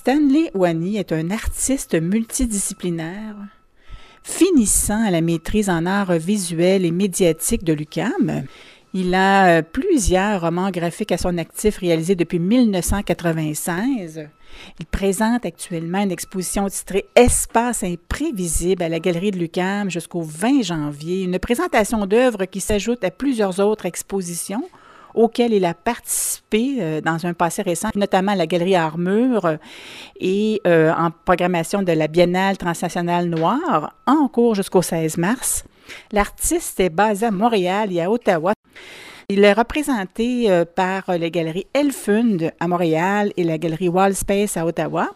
Stanley Wani est un artiste multidisciplinaire finissant à la maîtrise en arts visuels et médiatiques de l'UCAM. Il a euh, plusieurs romans graphiques à son actif réalisés depuis 1996. Il présente actuellement une exposition titrée Espace imprévisible à la Galerie de l'UCAM jusqu'au 20 janvier, une présentation d'œuvres qui s'ajoute à plusieurs autres expositions auxquelles il a participé euh, dans un passé récent, notamment à la Galerie Armure et euh, en programmation de la Biennale transnationale noire, en cours jusqu'au 16 mars. L'artiste est basé à Montréal et à Ottawa. Il est représenté euh, par les galeries Elfund à Montréal et la galerie Wallspace à Ottawa.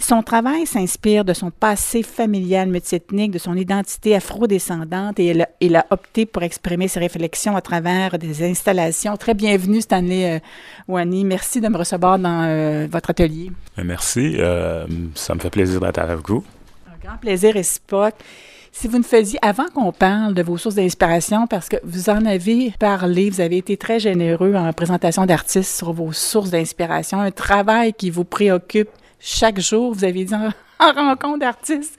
Son travail s'inspire de son passé familial multiethnique, de son identité afro-descendante et il a, opté pour exprimer ses réflexions à travers des installations. Très bienvenue, Stanley euh, Wani. Merci de me recevoir dans euh, votre atelier. Merci. ça me fait plaisir d'être avec vous. Un grand plaisir réciproque. Si vous ne faisiez, avant qu'on parle de vos sources d'inspiration, parce que vous en avez parlé, vous avez été très généreux en présentation d'artistes sur vos sources d'inspiration, un travail qui vous préoccupe chaque jour, vous avez dit en, rencontre d'artistes.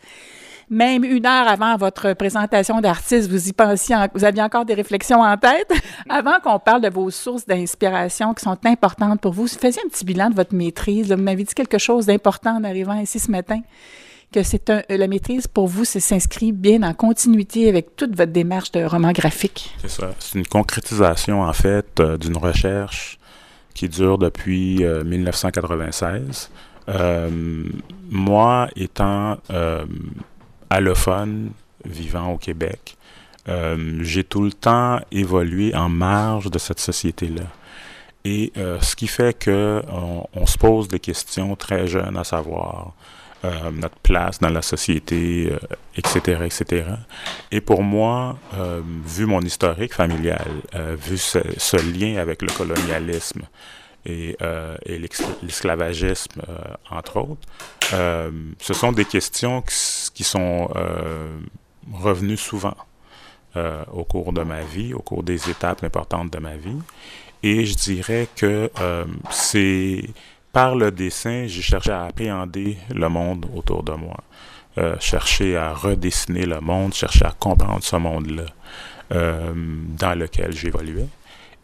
Même une heure avant votre présentation d'artiste, vous y pensiez, vous aviez encore des réflexions en tête. avant qu'on parle de vos sources d'inspiration qui sont importantes pour vous, faisiez un petit bilan de votre maîtrise. Vous m'avez dit quelque chose d'important en arrivant ici ce matin que c'est la maîtrise pour vous, s'inscrit bien en continuité avec toute votre démarche de roman graphique. C'est ça. C'est une concrétisation, en fait, euh, d'une recherche qui dure depuis 1996. Euh, euh, moi, étant allophone, vivant au Québec, j'ai tout le temps évolué en marge de cette société-là. Et ce qui fait que on, se pose des questions très jeunes, à savoir euh, notre place dans la société, etc., euh, etc. Et pour moi, euh, vu mon historique familial, vu ce, lien avec le colonialisme et, et l'esclavagisme, entre autres, ce sont des questions qui, sont revenues souvent au cours de ma vie, au cours des étapes importantes de ma vie. Et je dirais que c'est par le dessin, j'ai cherché à appréhender le monde autour de moi, euh, chercher à redessiner le monde, chercher à comprendre ce monde-là euh, dans lequel j'évoluais.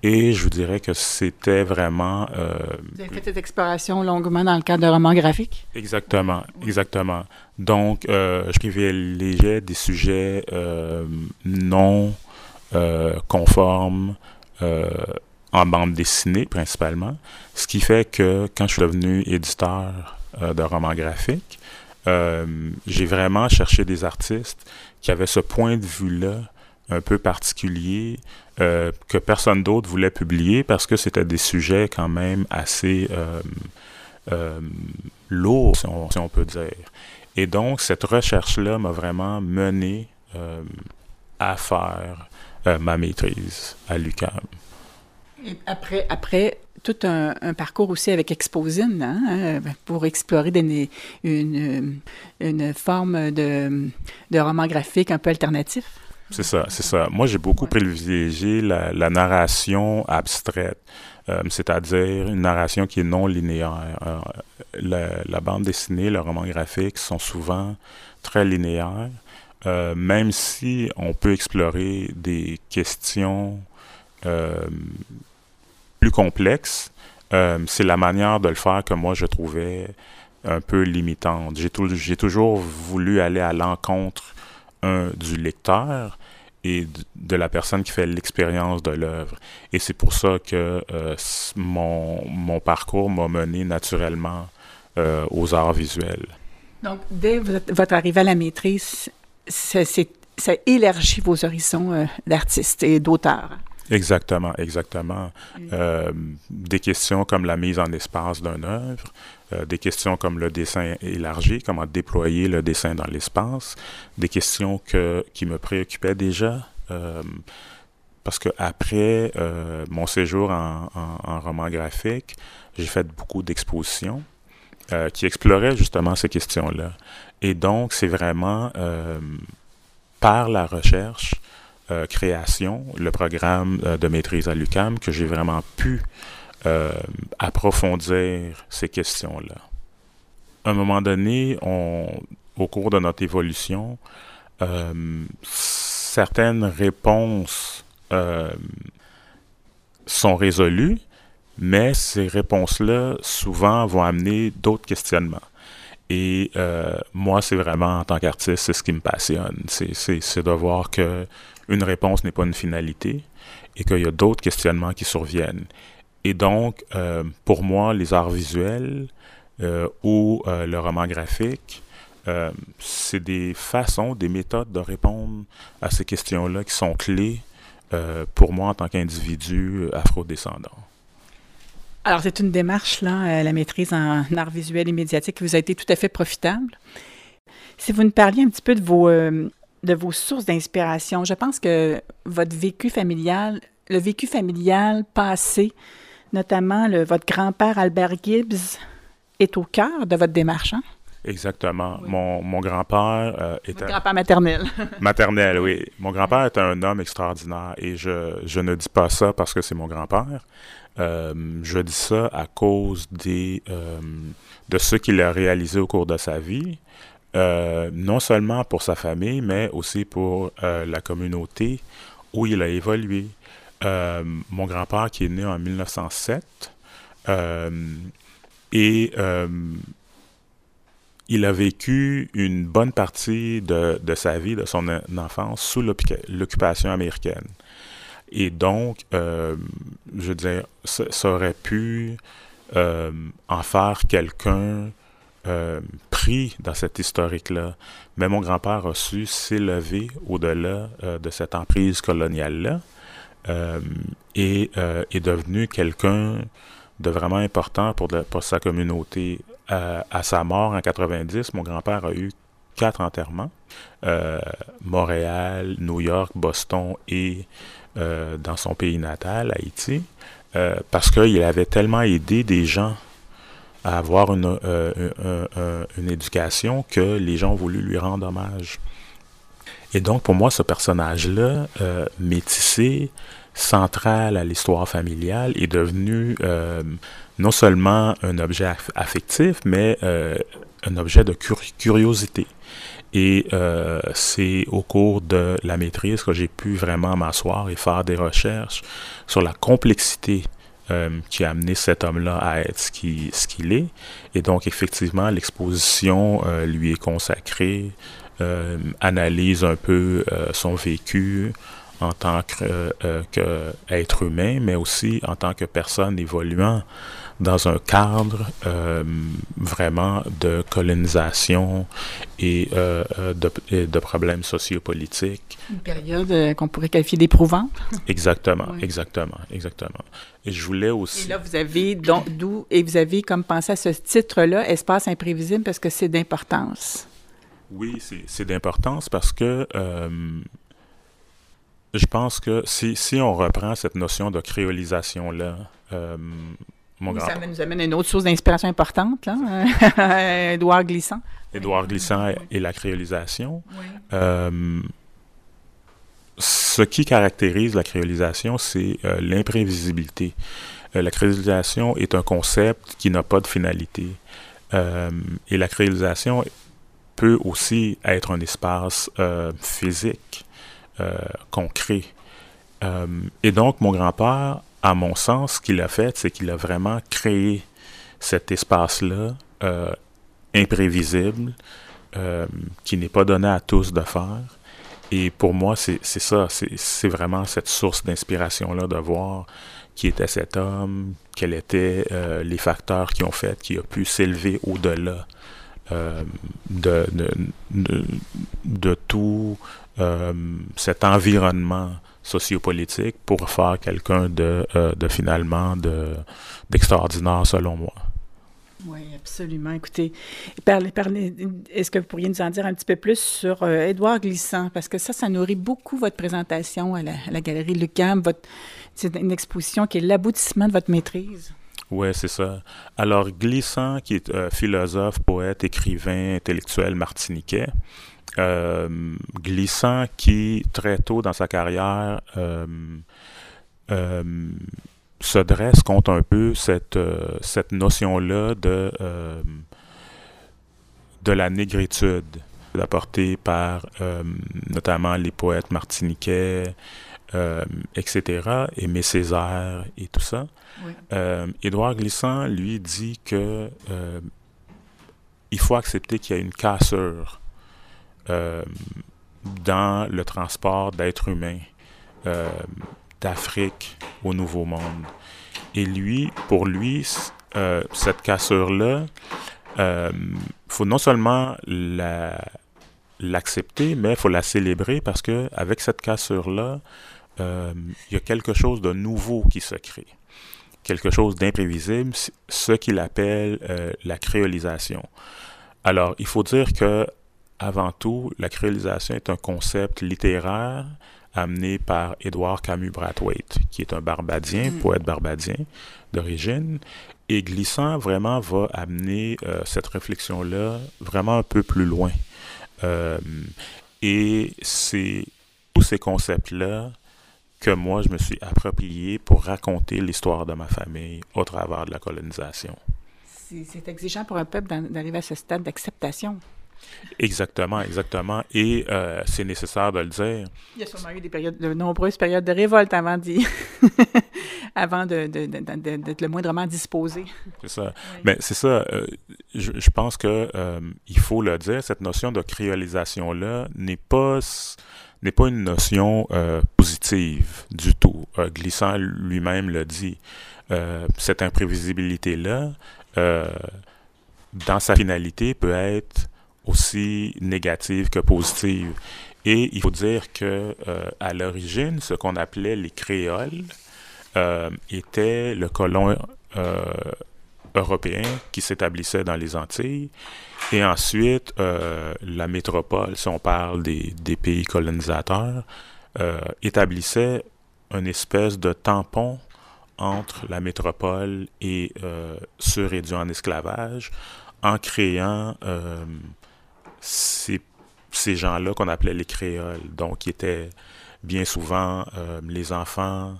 Et je vous dirais que c'était vraiment... Euh, vous avez fait cette exploration longuement dans le cadre de roman graphique? Exactement, exactement. Donc, je privilégiais des sujets non conformes, en bande dessinée principalement, ce qui fait que quand je suis devenu éditeur euh, de romans graphiques, euh, j'ai vraiment cherché des artistes qui avaient ce point de vue-là un peu particulier euh, que personne d'autre voulait publier parce que c'était des sujets quand même assez lourds, si on, si on, peut dire. Et donc, cette recherche-là m'a vraiment mené à faire ma maîtrise à l'UQAM après, après tout un, parcours aussi avec Exposine hein, pour explorer une, une, forme de, de roman graphique un peu alternatif. C'est ça, c'est ça. Moi, j'ai beaucoup privilégié la, narration abstraite, euh, c'est-à-dire une narration qui est non linéaire. Euh, la, la, bande dessinée, le roman graphique sont souvent très linéaires, euh, même si on peut explorer des questions complexe, euh, c'est la manière de le faire que moi je trouvais un peu limitante. J'ai, toujours voulu aller à l'encontre du lecteur et de la personne qui fait l'expérience de l'œuvre. Et c'est pour ça que euh, mon, parcours m'a mené naturellement euh, aux arts visuels. Donc, dès votre arrivée à la maîtrise, ça, ça élargit vos horizons d'artiste et d'auteur. Exactement, exactement. Euh, des questions comme la mise en espace d'une œuvre, euh, des questions comme le dessin élargi, comment déployer le dessin dans l'espace, des questions que, qui me préoccupaient déjà. Euh, parce que après mon séjour en, roman graphique, j'ai fait beaucoup d'expositions qui exploraient justement ces questions-là. Et donc, c'est vraiment par la recherche euh, création, le programme euh, de maîtrise à l'UCAM, que j'ai vraiment pu euh, approfondir ces questions-là. un moment donné, on, au cours de notre évolution, certaines réponses sont résolues, mais ces réponses-là, souvent, vont amener d'autres questionnements. Et euh, moi, c'est vraiment, en tant qu'artiste, c'est ce qui me passionne. C'est de voir que une réponse n'est pas une finalité et qu'il y a d'autres questionnements qui surviennent. Et donc, euh, pour moi, les arts visuels euh, ou le roman graphique, c'est des façons, des méthodes de répondre à ces questions-là qui sont clés pour moi en tant qu'individu afrodescendant. Alors, c'est une démarche, là, euh, la maîtrise en art visuel et médiatique, qui vous a été tout à fait profitable. Si vous nous parliez un petit peu de vos, euh, de vos sources d'inspiration, je pense que votre vécu familial, le vécu familial passé, notamment le, votre grand-père Albert Gibbs, est au cœur de votre démarche. Hein? Exactement. Mon, mon grand-père euh, est un... grand-père maternel. maternel, oui. Mon grand-père est un homme extraordinaire et je, je ne dis pas ça parce que c'est mon grand-père. Euh, je dis ça à cause des, euh, de ce qu'il a réalisé au cours de sa vie, euh, non seulement pour sa famille, mais aussi pour la communauté où il a évolué. Mon grand-père qui est né en 1907 et il a vécu une bonne partie de, sa vie, de son enfance, sous l'occupation américaine. Et donc, euh, je veux dire, ça, aurait pu euh, en faire quelqu'un euh, pris dans cette historique-là. Mais mon grand-père a su s'élever au-delà de cette emprise coloniale-là et est devenu quelqu'un de vraiment important pour, sa communauté. à sa mort en 90, mon grand-père a eu quatre enterrements. Montréal, New York, Boston et euh, dans son pays natal, Haïti, euh, parce qu'il avait tellement aidé des gens à avoir une, euh, une éducation que les gens ont voulu lui rendre hommage. Et donc, pour moi, ce personnage-là, métissé, central à l'histoire familiale, est devenu non seulement un objet affectif, mais un objet de curiosité. Et euh, c'est au cours de la maîtrise que j'ai pu vraiment m'asseoir et faire des recherches sur la complexité euh, qui a amené cet homme-là à être ce qu'il est. Et donc, effectivement, l'exposition euh, lui est consacrée, analyse un peu son vécu en tant qu'être humain, mais aussi en tant que personne évoluant dans un cadre euh, vraiment de colonisation et euh, euh, de, de, problèmes sociopolitiques. Une période qu'on pourrait qualifier d'éprouvante. Exactement, exactement, exactement. Et je voulais aussi... Et là, vous avez d'où... Et vous avez comme pensé à ce titre-là, Espace imprévisible, parce que c'est d'importance. Oui, c'est d'importance parce que... je pense que si, si on reprend cette notion de créolisation-là, ça nous amène à une autre source d'inspiration importante, là. Édouard Glissant. Édouard Glissant et la créolisation. Euh, ce qui caractérise la créolisation, c'est euh, l'imprévisibilité. Euh, la créolisation est un concept qui n'a pas de finalité. et la créolisation peut aussi être un espace physique qu'on crée. et donc, mon grand-père à mon sens, ce qu'il a fait, c'est qu'il a vraiment créé cet espace-là euh, imprévisible, euh, qui n'est pas donné à tous de faire. Et pour moi, c'est ça, c'est vraiment cette source d'inspiration-là de voir qui était cet homme, quels étaient euh, les facteurs qui ont fait qu'il a pu s'élever au-delà de, de, tout cet environnement sociopolitique pour faire quelqu'un de, euh, de finalement de, d'extraordinaire selon moi. Oui, absolument. Écoutez, parlez, parlez, est-ce que vous pourriez nous en dire un petit peu plus sur euh, Édouard Glissant? Parce que ça, ça nourrit beaucoup votre présentation à la, Galerie Lucam. C'est une exposition qui est l'aboutissement de votre maîtrise. Oui, c'est ça. Alors, Glissant, qui est euh, philosophe, poète, écrivain, intellectuel martiniquais, euh, glissant qui, très tôt dans sa carrière, euh, se dresse contre un peu cette, notion-là de de la négritude apportée par notamment les poètes martiniquais, etc., Aimé Césaire et tout ça. Édouard Glissant, lui, dit que il faut accepter qu'il y a une cassure dans le transport d'êtres humains euh, d'Afrique au Nouveau Monde. Et lui, pour lui, euh, cette cassure-là, il euh, faut non seulement l'accepter, mais il faut la célébrer parce que avec cette cassure-là, il y a quelque chose de nouveau qui se crée, quelque chose d'imprévisible, ce qu'il appelle la créolisation. Alors, il faut dire que avant tout, la créolisation est un concept littéraire amené par Édouard Camus Brathwaite, qui est un barbadien, mm. poète barbadien d'origine. Et Glissant vraiment va amener euh, cette réflexion-là vraiment un peu plus loin. Euh, et c'est tous ces concepts-là que moi, je me suis approprié pour raconter l'histoire de ma famille au travers de la colonisation. C'est exigeant pour un peuple d'arriver à ce stade d'acceptation. Exactement, exactement. Et euh, c'est nécessaire de le dire. Il y a sûrement eu des périodes, de nombreuses périodes de révolte avant d'y, avant de, d'être le moindrement disposé. C'est ça. Mais c'est ça. Euh, je, je, pense que euh, il faut le dire. Cette notion de créolisation là n'est pas n'est pas une notion positive du tout. Glissant lui-même le dit. cette imprévisibilité là, dans sa finalité, peut être aussi négative que positive. Et il faut dire que euh, à l'origine, ce qu'on appelait les créoles euh, était le colon euh, européen qui s'établissait dans les Antilles. Et ensuite, la métropole, si on parle des, pays colonisateurs, établissait une espèce de tampon entre la métropole et ceux réduits en esclavage en créant ces, gens-là qu'on appelait les créoles, donc qui étaient bien souvent euh, les enfants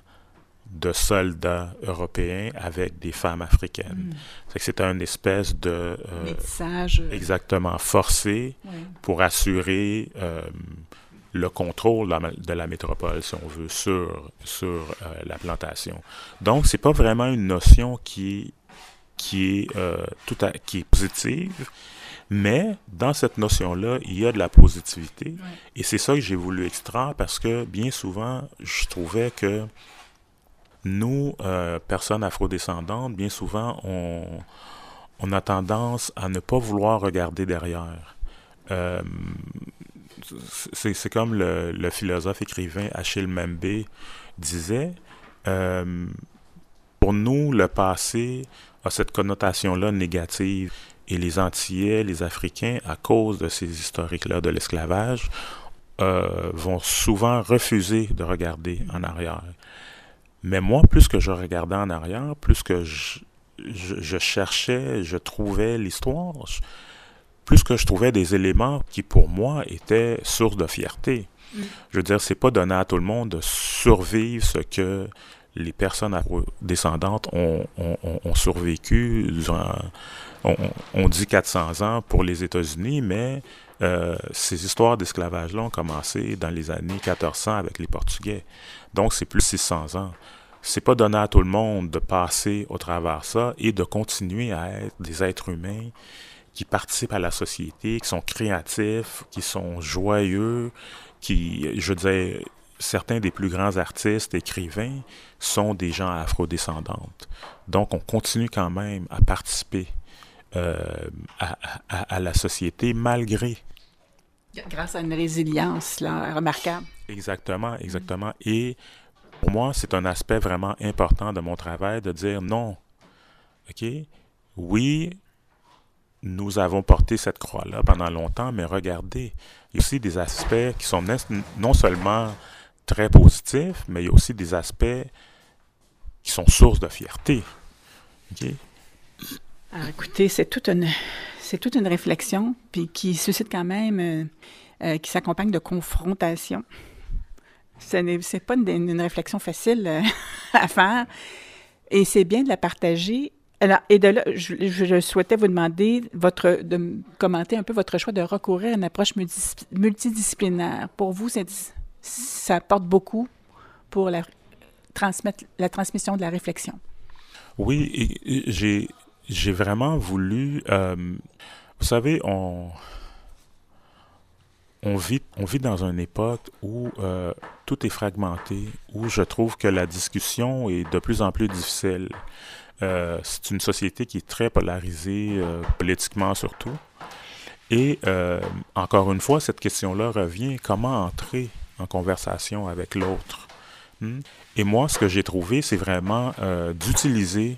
de soldats européens avec des femmes africaines. Mm. C'est que c'était une espèce de euh, métissage exactement forcé pour assurer euh, le contrôle de la, métropole, si on veut, sur, sur la plantation. Donc, c'est pas vraiment une notion qui, qui, est, tout à, qui est positive, mais dans cette notion-là, il y a de la positivité. Et c'est ça que j'ai voulu extraire parce que bien souvent, je trouvais que nous, euh, personnes afrodescendantes, bien souvent, on, a tendance à ne pas vouloir regarder derrière. Euh, c'est comme le, le, philosophe écrivain Achille Membe disait, euh, pour nous, le passé a cette connotation-là négative. Et les Antillais, les Africains, à cause de ces historiques-là de l'esclavage, euh, vont souvent refuser de regarder en arrière. Mais moi, plus que je regardais en arrière, plus que je, je, cherchais, je trouvais l'histoire, plus que je trouvais des éléments qui, pour moi, étaient source de fierté. Mm. Je veux dire, c'est pas donné à tout le monde de survivre ce que les personnes descendantes ont, ont, ont survécu durant on, dit 400 ans pour les États-Unis, mais euh, ces histoires d'esclavage-là ont commencé dans les années 1400 avec les Portugais. Donc, c'est plus 600 ans. C'est pas donné à tout le monde de passer au travers ça et de continuer à être des êtres humains qui participent à la société, qui sont créatifs, qui sont joyeux, qui, je veux certains des plus grands artistes, écrivains, sont des gens afrodescendantes. Donc, on continue quand même à participer euh, à, la société malgré. Grâce à une résilience là, remarquable. Exactement, exactement. Et pour moi, c'est un aspect vraiment important de mon travail de dire non. OK? Oui, nous avons porté cette croix-là pendant longtemps, mais regardez, il y a aussi des aspects qui sont non seulement très positifs, mais il y a aussi des aspects qui sont source de fierté. OK? Alors, écoutez, c'est toute une, c'est toute une réflexion, puis qui suscite quand même, euh, euh, qui s'accompagne de confrontation. Ce n'est pas une, réflexion facile euh, à faire, et c'est bien de la partager Alors, et de là, je, souhaitais vous demander votre, de commenter un peu votre choix de recourir à une approche multidisciplinaire. Pour vous, ça apporte beaucoup pour la, transmettre, la transmission de la réflexion. Oui, j'ai, j'ai vraiment voulu. Euh, vous savez, on, vit dans une époque où euh, tout est fragmenté, où je trouve que la discussion est de plus en plus difficile. Euh, c'est une société qui est très polarisée, politiquement surtout. Et encore une fois, cette question-là revient comment entrer en conversation avec l'autre? Hmm? Et moi, ce que j'ai trouvé, c'est vraiment d'utiliser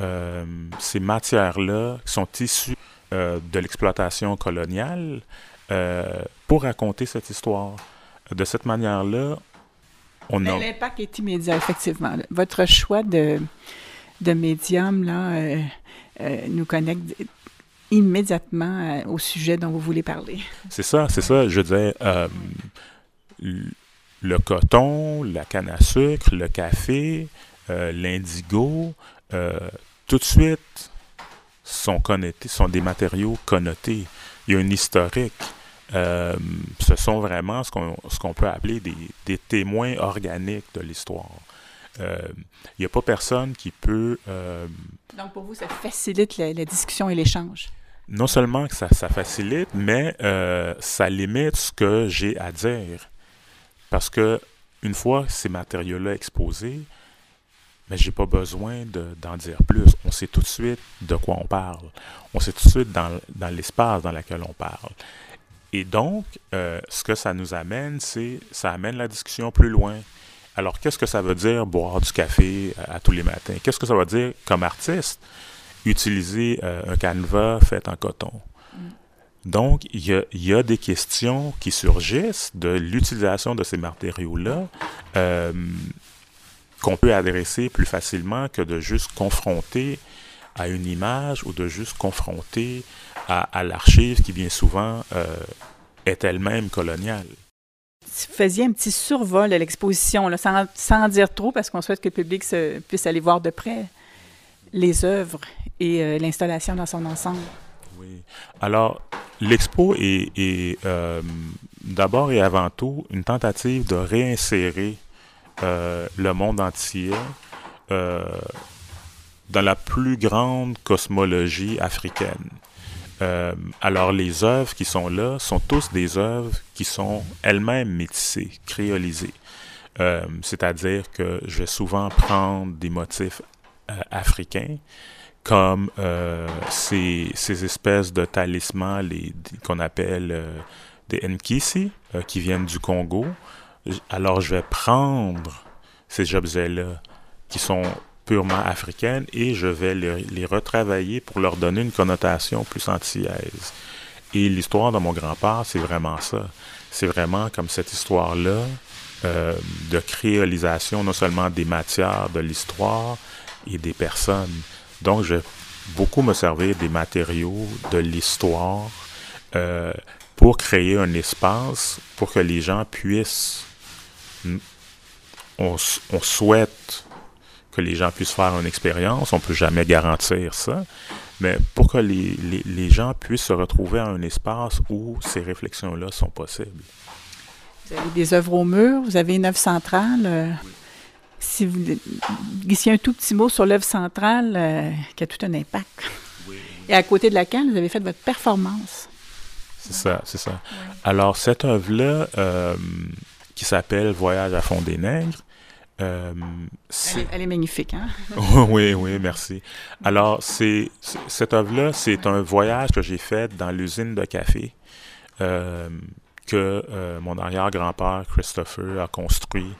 euh, ces matières-là qui sont issues euh, de l'exploitation coloniale euh, pour raconter cette histoire. De cette manière-là, on a... L'impact est immédiat, effectivement. Votre choix de, de médium là, nous connecte immédiatement au sujet dont vous voulez parler. C'est ça, c'est ça. Je disais, le coton, la canne à sucre, le café, l'indigo, euh, tout de suite sont connectés, sont des matériaux connotés. Il y a une historique. Euh, ce sont vraiment ce qu'on ce qu'on peut appeler des, des, témoins organiques de l'histoire. Euh, il n'y a pas personne qui peut... Donc pour vous, ça facilite la, discussion et l'échange? Non seulement que ça, ça facilite, mais ça limite ce que j'ai à dire. Parce que une fois ces matériaux-là exposés, mais j'ai pas besoin d'en dire plus. On sait tout de suite de quoi on parle. On sait tout de suite dans, dans l'espace dans lequel on parle. Et donc, euh, ce que ça nous amène, c'est ça amène la discussion plus loin. Alors, qu'est-ce que ça veut dire boire du café à, tous les matins? Qu'est-ce que ça veut dire comme artiste utiliser euh, un canevas fait en coton? Mm. Donc, il y, a, y, a, des questions qui surgissent de l'utilisation de ces matériaux-là. Euh, qu'on peut adresser plus facilement que de juste confronter à une image ou de juste confronter à, l'archive qui bien souvent euh, est elle-même coloniale. Vous faisiez un petit survol de l'exposition, sans, sans, dire trop, parce qu'on souhaite que le public se, puisse aller voir de près les œuvres et euh, l'installation dans son ensemble. Oui. Alors, l'expo est, est euh, d'abord et avant tout une tentative de réinsérer euh, le monde entier euh, dans la plus grande cosmologie africaine. Euh, alors les œuvres qui sont là sont tous des œuvres qui sont elles-mêmes métissées, créolisées. C'est-à-dire que je vais souvent prendre des motifs africains comme ces, ces, espèces de talismans qu'on appelle des Nkisi, qui viennent du Congo, alors je vais prendre ces objets-là qui sont purement africaines et je vais les, retravailler pour leur donner une connotation plus antillaise. Et l'histoire de mon grand-père, c'est vraiment ça. C'est vraiment comme cette histoire-là euh, de créolisation non seulement des matières de l'histoire et des personnes. Donc, je vais beaucoup me servir des matériaux de l'histoire euh, pour créer un espace pour que les gens puissent on, souhaite que les gens puissent faire une expérience, on ne peut jamais garantir ça, mais pour que les, gens puissent se retrouver à un espace où ces réflexions-là sont possibles. Vous avez des œuvres au mur, vous avez une œuvre centrale. Euh, si vous glissez un tout petit mot sur l'œuvre centrale, euh, qui a tout un impact. Et à côté de laquelle vous avez fait votre performance. C'est ça, c'est ça. Alors, cette œuvre-là, euh, qui s'appelle Voyage à fond des nègres. Euh, elle, est, magnifique, hein? oui, oui, merci. Alors, c'est cette œuvre-là, c'est un voyage que j'ai fait dans l'usine de café euh, que euh, mon arrière-grand-père Christopher a construit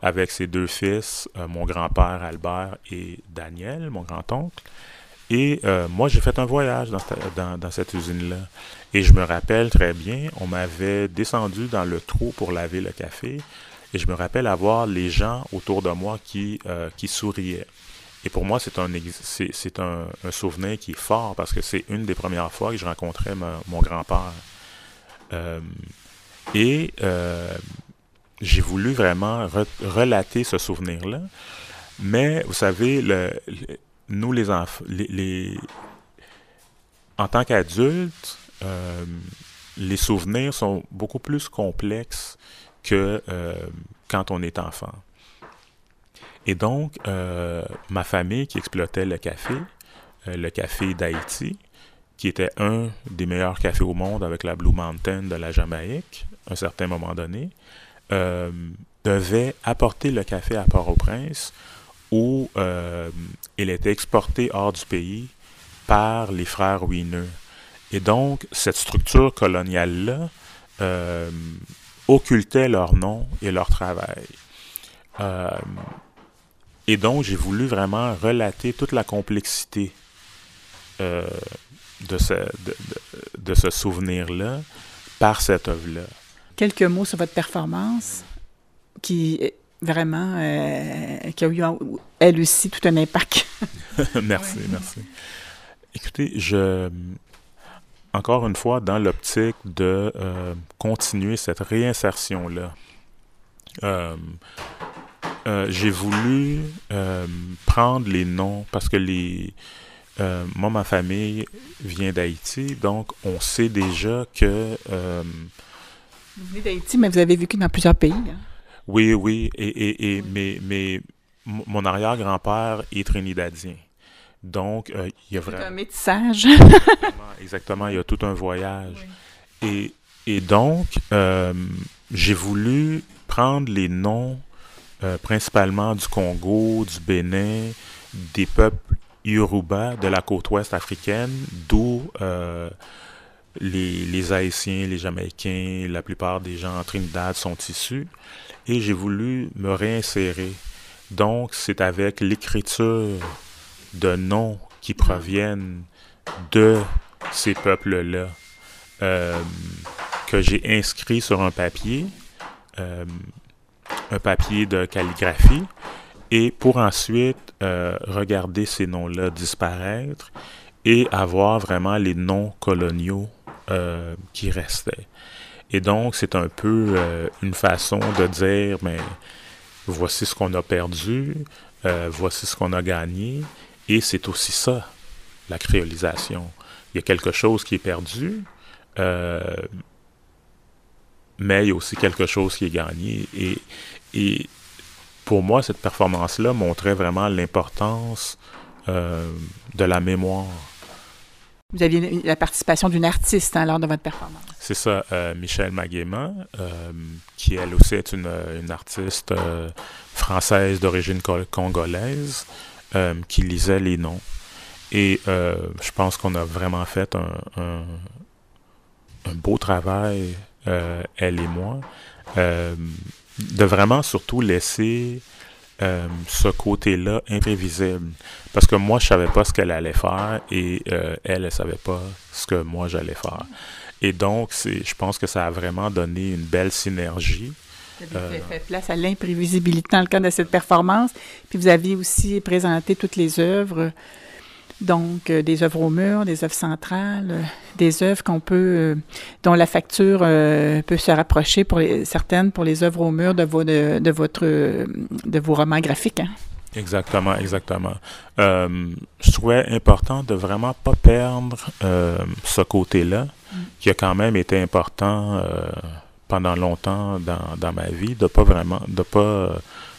avec ses deux fils, mon grand-père Albert et Daniel, mon grand-oncle. Et moi, j'ai fait un voyage dans, cette usine-là. Et je me rappelle très bien, on m'avait descendu dans le trou pour laver le café. Et je me rappelle avoir les gens autour de moi qui, euh, qui souriaient. Et pour moi, c'est un, c'est, un, souvenir qui est fort parce que c'est une des premières fois que je rencontrais mon grand-père. Euh, et euh, j'ai voulu vraiment relater ce souvenir-là. Mais vous savez, le, nous, les enfants, en tant qu'adultes, euh, les souvenirs sont beaucoup plus complexes que euh, quand on est enfant. Et donc, euh, ma famille qui exploitait le café, le café d'Haïti, qui était un des meilleurs cafés au monde avec la Blue Mountain de la Jamaïque, à un certain moment donné, devait apporter le café à Port-au-Prince où il était exporté hors du pays par les frères Wiener. Et donc, cette structure coloniale-là euh, occultait leur nom et leur travail. Euh, et donc, j'ai voulu vraiment relater toute la complexité euh, de ce, de, ce souvenir-là par cette œuvre-là. Quelques mots sur votre performance qui vraiment, qui a eu elle aussi tout un impact. merci, merci. Écoutez, je encore une fois dans l'optique de euh, continuer cette réinsertion-là. Euh, euh, j'ai voulu prendre les noms parce que les moi ma famille vient d'Haïti, donc on sait déjà que vous venez d'Haïti, mais vous avez vécu dans plusieurs pays. Hein? Oui, oui, et, et, et mais, mais mon arrière-grand-père est trinidadien. Donc, euh, il y a vraiment... un métissage. exactement, il y a tout un voyage. Et, et, donc, euh, j'ai voulu prendre les noms euh, principalement du Congo, du Bénin, des peuples Yoruba de la côte ouest africaine, d'où les, les, Haïtiens, les Jamaïcains, la plupart des gens en Trinidad sont issus. Et j'ai voulu me réinsérer. Donc, c'est avec l'écriture de noms qui proviennent de ces peuples-là euh, que j'ai inscrit sur un papier, euh, un papier de calligraphie, et pour ensuite euh, regarder ces noms-là disparaître et avoir vraiment les noms coloniaux qui restaient. Et donc, c'est un peu une façon de dire, mais voici ce qu'on a perdu, voici ce qu'on a gagné, et c'est aussi ça, la créolisation. Il y a quelque chose qui est perdu, euh, mais il y a aussi quelque chose qui est gagné. Et, et pour moi, cette performance-là montrait vraiment l'importance euh, de la mémoire. Vous aviez la participation d'une artiste hein, lors de votre performance. C'est ça, euh, Michel Maguema, qui elle aussi est une, une artiste française d'origine congolaise. Euh, qui lisait les noms. Et euh, je pense qu'on a vraiment fait un, beau travail, euh, elle et moi, de vraiment surtout laisser ce côté-là imprévisible. Parce que moi, je savais pas ce qu'elle allait faire et elle, elle savait pas ce que moi, j'allais faire. Et donc, je pense que ça a vraiment donné une belle synergie. Vous avez fait place à l'imprévisibilité dans le cadre de cette performance. Puis vous avez aussi présenté toutes les œuvres, donc euh, des œuvres au mur, des œuvres centrales, euh, des œuvres qu'on peut, euh, dont la facture peut se rapprocher pour certaines pour les œuvres au mur de vos, de, votre, de vos romans graphiques. Hein. Exactement, exactement. je trouvais important de vraiment pas perdre ce côté-là, mm. qui a quand même été important pendant longtemps dans, dans ma vie, de pas vraiment, de pas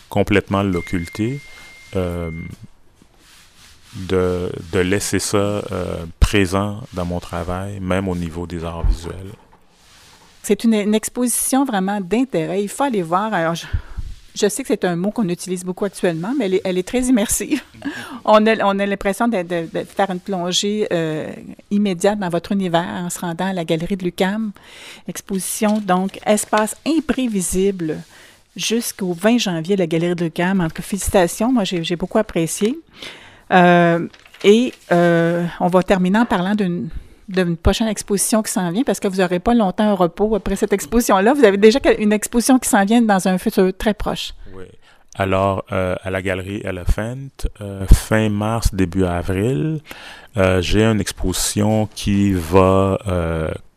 complètement l'occulter, euh, de, de, laisser ça euh, présent dans mon travail, même au niveau des arts visuels. C'est une, une, exposition vraiment d'intérêt. Il faut aller voir. Alors, je, je sais que c'est un mot qu'on utilise beaucoup actuellement, mais elle est, très immersive. on a, on a l'impression de, faire une plongée euh, immédiate dans votre univers en se rendant à la galerie de Lucam. Exposition, donc, espace imprévisible jusqu'au 20 janvier, la galerie de Lucam. En tout cas, félicitations. Moi, j'ai beaucoup apprécié. Euh, et euh, on va terminer en parlant d'une d'une prochaine exposition qui s'en vient parce que vous n'aurez pas longtemps un repos après cette exposition-là. Vous avez déjà une exposition qui s'en vient dans un futur très proche. Oui. Alors, euh, à la galerie Elephant, euh, fin mars, début avril, j'ai une exposition qui va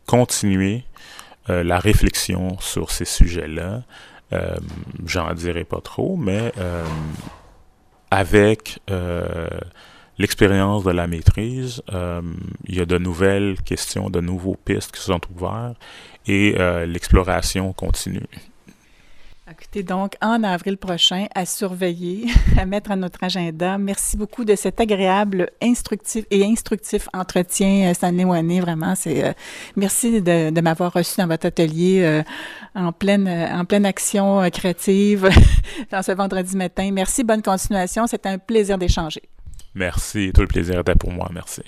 continuer la réflexion sur ces sujets-là. J'en dirai pas trop, mais avec l'expérience de la maîtrise. Euh, il y a de nouvelles questions, de nouveaux pistes qui sont ouvertes et euh, l'exploration continue. Écoutez, donc, en avril prochain, à surveiller, à mettre à notre agenda. Merci beaucoup de cet agréable, instructif et instructif entretien, euh, Stanley Wané. Vraiment, c'est merci de, m'avoir reçu dans votre atelier en pleine en pleine action créative dans ce vendredi matin. Merci, bonne continuation. C'était un plaisir d'échanger. Merci, tout le plaisir était pour moi. Merci.